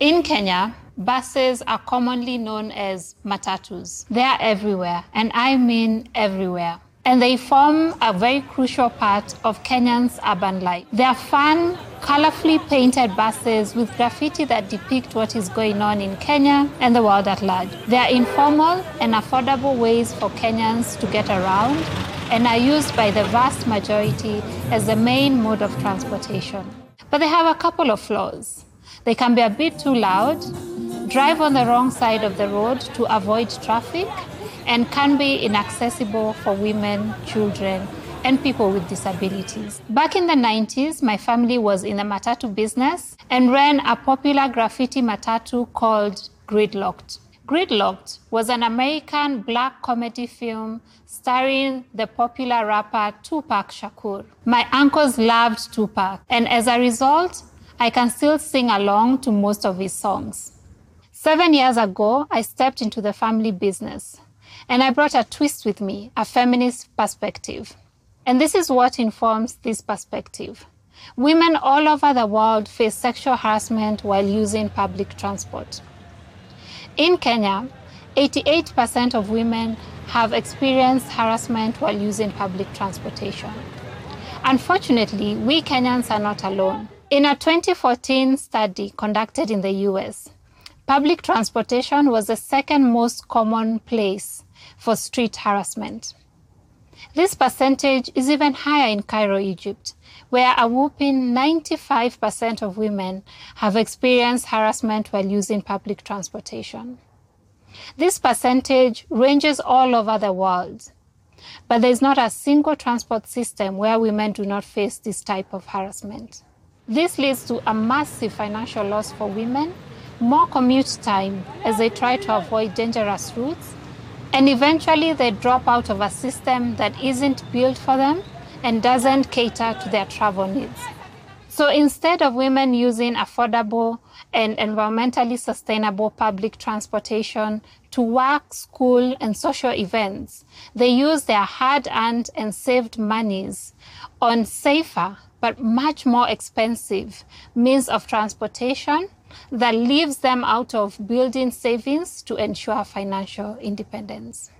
In Kenya, buses are commonly known as matatus. They are everywhere, and I mean everywhere. And they form a very crucial part of Kenyans' urban life. They are fun, colorfully painted buses with graffiti that depict what is going on in Kenya and the world at large. They are informal and affordable ways for Kenyans to get around and are used by the vast majority as the main mode of transportation. But they have a couple of flaws. They can be a bit too loud, drive on the wrong side of the road to avoid traffic, and can be inaccessible for women, children, and people with disabilities. Back in the 90s, my family was in the matatu business and ran a popular graffiti matatu called Gridlocked. Gridlocked was an American black comedy film starring the popular rapper Tupac Shakur. My uncles loved Tupac, and as a result, I can still sing along to most of his songs. Seven years ago, I stepped into the family business, and I brought a twist with me, a feminist perspective. And this is what informs this perspective. Women all over the world face sexual harassment while using public transport. In Kenya, 88% of women have experienced harassment while using public transportation. Unfortunately, we Kenyans are not alone. In a 2014 study conducted in the US, public transportation was the second most common place for street harassment. This percentage is even higher in Cairo, Egypt, where a whopping 95% of women have experienced harassment while using public transportation. This percentage ranges all over the world, but there is not a single transport system where women do not face this type of harassment. This leads to a massive financial loss for women, more commute time as they try to avoid dangerous routes, and eventually they drop out of a system that isn't built for them and doesn't cater to their travel needs. So instead of women using affordable and environmentally sustainable public transportation to work, school, and social events, they use their hard earned and saved monies on safer but much more expensive means of transportation that leaves them out of building savings to ensure financial independence.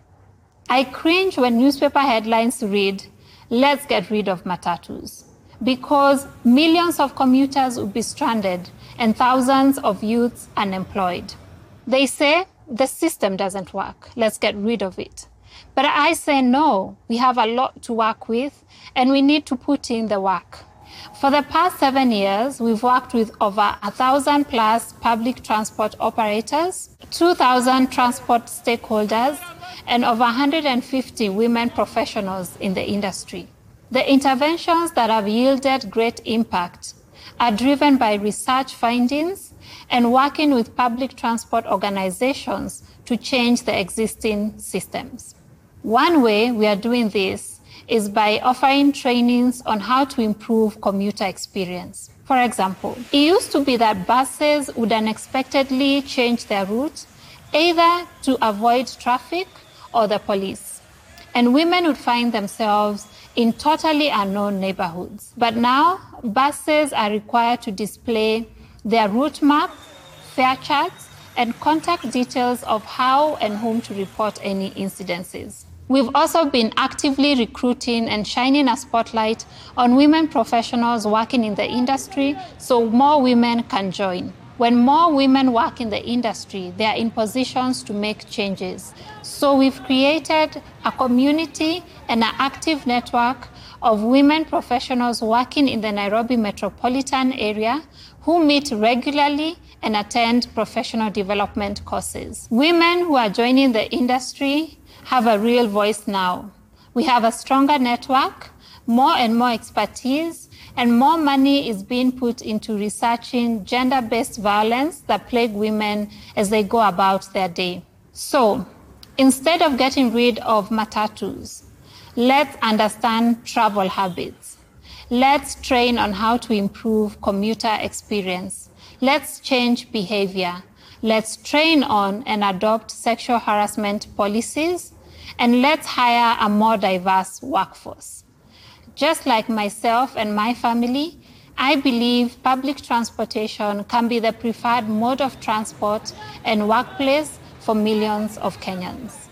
I cringe when newspaper headlines read, Let's get rid of matatus, because millions of commuters would be stranded and thousands of youths unemployed. They say the system doesn't work, let's get rid of it. But I say no, we have a lot to work with and we need to put in the work. For the past seven years, we've worked with over a thousand plus public transport operators, 2,000 transport stakeholders, and over 150 women professionals in the industry. The interventions that have yielded great impact are driven by research findings and working with public transport organizations to change the existing systems. One way we are doing this is by offering trainings on how to improve commuter experience. For example, it used to be that buses would unexpectedly change their route either to avoid traffic or the police. And women would find themselves in totally unknown neighborhoods. But now, buses are required to display their route map, fare charts, and contact details of how and whom to report any incidences. We've also been actively recruiting and shining a spotlight on women professionals working in the industry so more women can join. When more women work in the industry, they are in positions to make changes. So we've created a community and an active network of women professionals working in the Nairobi metropolitan area who meet regularly and attend professional development courses. Women who are joining the industry have a real voice now. We have a stronger network, more and more expertise, and more money is being put into researching gender based violence that plague women as they go about their day. So, instead of getting rid of matatus, let's understand travel habits. Let's train on how to improve commuter experience. Let's change behavior. Let's train on and adopt sexual harassment policies. And let's hire a more diverse workforce. Just like myself and my family, I believe public transportation can be the preferred mode of transport and workplace for millions of Kenyans.